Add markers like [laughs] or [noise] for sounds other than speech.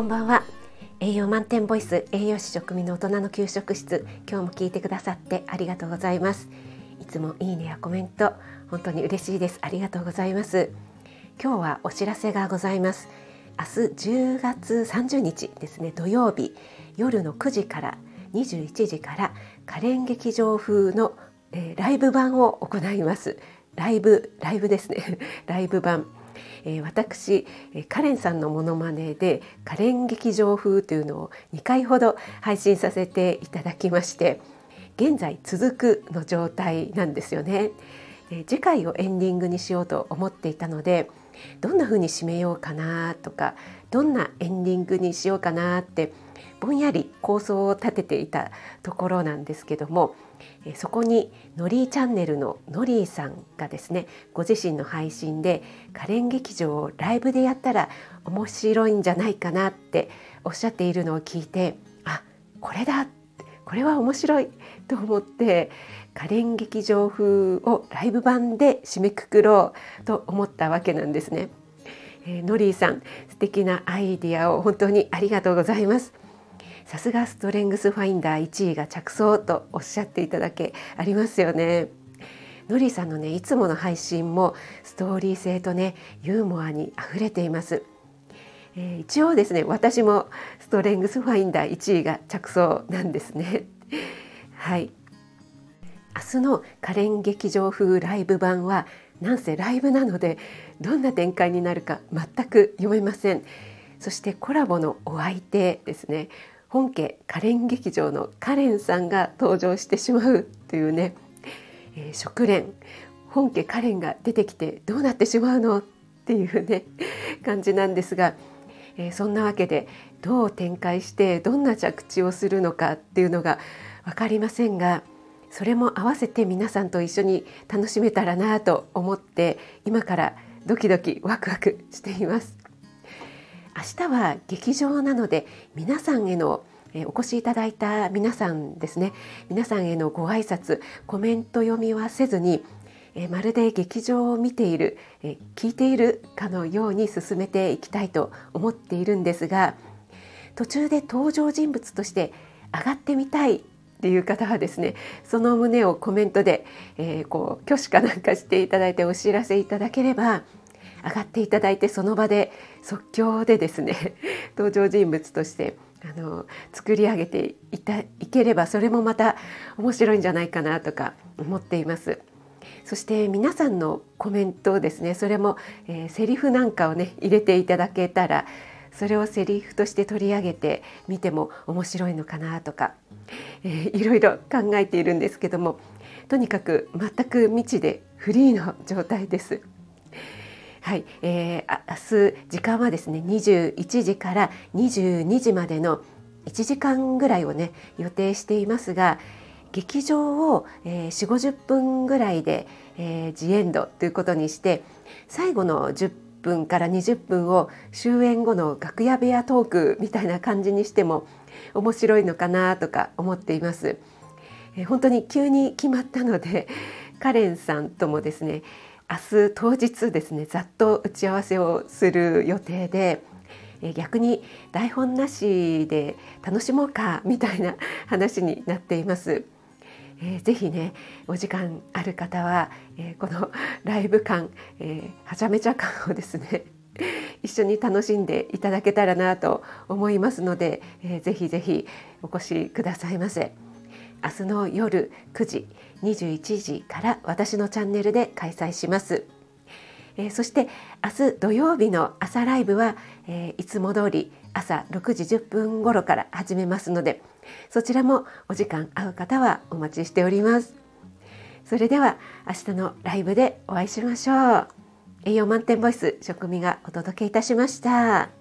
こんばんは。栄養満点ボイス栄養士食味の大人の給食室。今日も聞いてくださってありがとうございます。いつもいいねやコメント本当に嬉しいです。ありがとうございます。今日はお知らせがございます。明日10月30日ですね土曜日。夜の9時から21時から可憐劇場風の、えー、ライブ版を行います。ライブライブですね。[laughs] ライブ版。えー、私、え、カレンさんのモノマネでカレン劇場風というのを2回ほど配信させていただきまして現在続くの状態なんですよね。え、次回をエンディングにしようと思っていたのでどんな風に締めようかなとかどんなエンディングにしようかなってぼんやり構想を立てていたところなんですけどもそこにのりーチャンネルののりーさんがですねご自身の配信で可憐劇場をライブでやったら面白いんじゃないかなっておっしゃっているのを聞いてあこれだこれは面白いと思って可憐劇場風をライブ版で締めくくろうと思ったわけなんですね。えー、のりーさん素敵なアイディアを本当にありがとうございます。さすがストレングスファインダー1位が着想とおっしゃっていただけありますよね。のりさんのねいつもの配信もストーリー性とねユーモアにあふれています。えー、一応ですね私もストレングスファインダー1位が着想なんですね。[laughs] はい明日の可憐劇場風ライブ版はなんせライブなのでどんな展開になるか全く読めませんそしてコラボのお相手ですね本家カレン劇場のカレンさんが登場してしまうというね、えー、食連本家カレンが出てきてどうなってしまうのっていうね感じなんですが、えー、そんなわけでどう展開してどんな着地をするのかっていうのが分かりませんがそれも合わせて皆さんと一緒に楽しめたらなと思って今からドキドキワクワクしています。明日は劇場なので皆さんへのお越しいただいた皆さんですね。皆さんへのご挨拶コメント読みはせずにまるで劇場を見ている聞いているかのように進めていきたいと思っているんですが途中で登場人物として上がってみたいっていう方はですねその旨をコメントで、えー、こう挙手かなんかしていただいてお知らせいただければ上がっていただいてその場で即興でですね [laughs] 登場人物としてあの作り上げていたいければそれもまた面白いんじゃないかなとか思っています。そして皆さんのコメントをですねそれも、えー、セリフなんかをね入れていただけたらそれをセリフとして取り上げてみても面白いのかなとか、えー、いろいろ考えているんですけどもとにかく全く未知でフリーの状態です。はい、えー、明日時間はですね21時から22時までの1時間ぐらいをね予定していますが劇場を、えー、4 5 0分ぐらいで、えー、ジエンドということにして最後の10分から20分を終演後の楽屋部屋トークみたいな感じにしても面白いのかなとか思っています。えー、本当に急に決まったのでカレンさんともですね明日当日ですねざっと打ち合わせをする予定で逆に台本なしで楽しもうかみたいな話になっています。えー、ぜひねお時間ある方は、えー、このライブ感、えー、はちゃめちゃ感をですね [laughs] 一緒に楽しんでいただけたらなと思いますので、えー、ぜひぜひお越しくださいませ。明日の夜9時21時から私のチャンネルで開催します。えー、そして明日土曜日の朝ライブは、えー、いつも通り朝6時10分頃から始めますのでそちらもお時間合う方はお待ちしております。それでは明日のライブでお会いしましょう。栄養満点ボイス食味がお届けいたしました。